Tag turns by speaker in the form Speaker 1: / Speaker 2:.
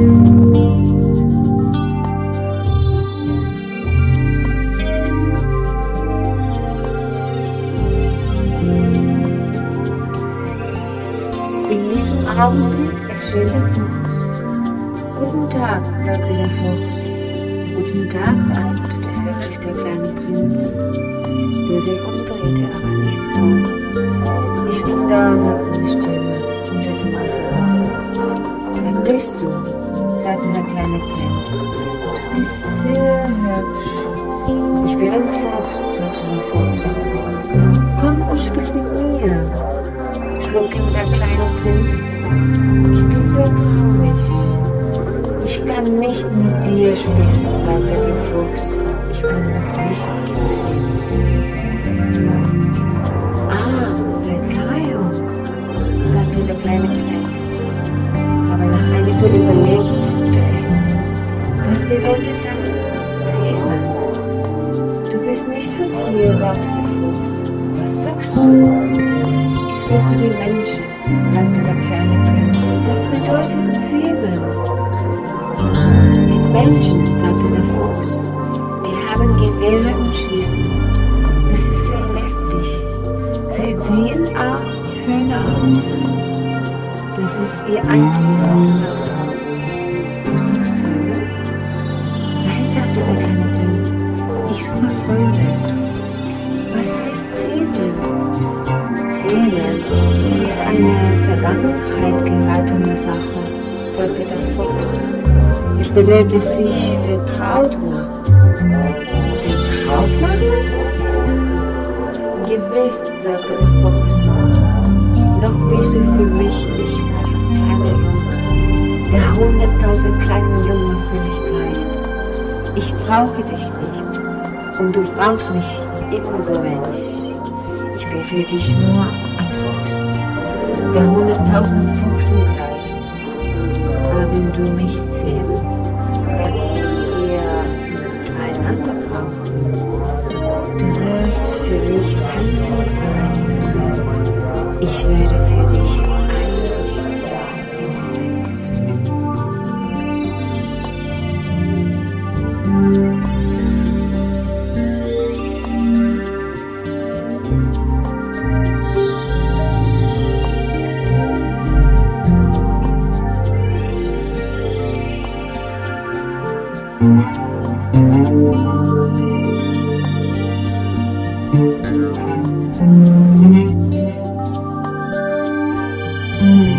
Speaker 1: In diesem Augenblick erschien der Fuchs. Guten Tag, sagte der Fuchs. Guten Tag, antwortete höflich der kleine Prinz, der sich umdrehte, aber nicht sah. Ich bin da, sagte die Stimme unter dem Apfel. Wer bist du? Sagte der kleine Prinz. Du bist sehr hübsch. Ich bin ein Fuchs, sagte der Fuchs. Komm und spiel mit mir, schlug ihm der kleine Prinz. Ich bin so traurig. Ich kann nicht mit dir spielen, sagte der Fuchs. Ich bin noch nicht gezähmt. Ah, Verzeihung, sagte der kleine Prinz. Bedeutet das? Zähmen. Du bist nicht von hier, sagte der Fuchs. Was suchst du? Ich suche die Menschen, sagte der kleine Prinz. Was bedeutet Zähmen? Die Menschen, sagte der Fuchs. Die haben Gewehre und Schießen. Das ist sehr lästig. Sie ziehen auch Hühner. Das ist ihr einziges Interesse. Du suchst Hühner? Sagte der kleine Prinz. Ich suche Freunde. Was heißt Zähmen? Zähmen, das ist eine Vergangenheit geratene Sache, sagte der Fuchs. Es bedeutet sich vertraut machen. Vertraut machen? Gewiss, sagte der Fuchs. Noch bist du für mich nichts als ein kleiner Junge, der hunderttausend kleinen Jungen für mich gleicht. Ich brauche dich nicht und du brauchst mich ebenso wenig. Ich bin für dich nur ein Fuchs, der hunderttausend Fuchsen gleicht. Aber wenn du mich zählst, werden wir einander brauchen. Du wirst für mich einzig sein in der Welt. Ich werde für Thank
Speaker 2: you.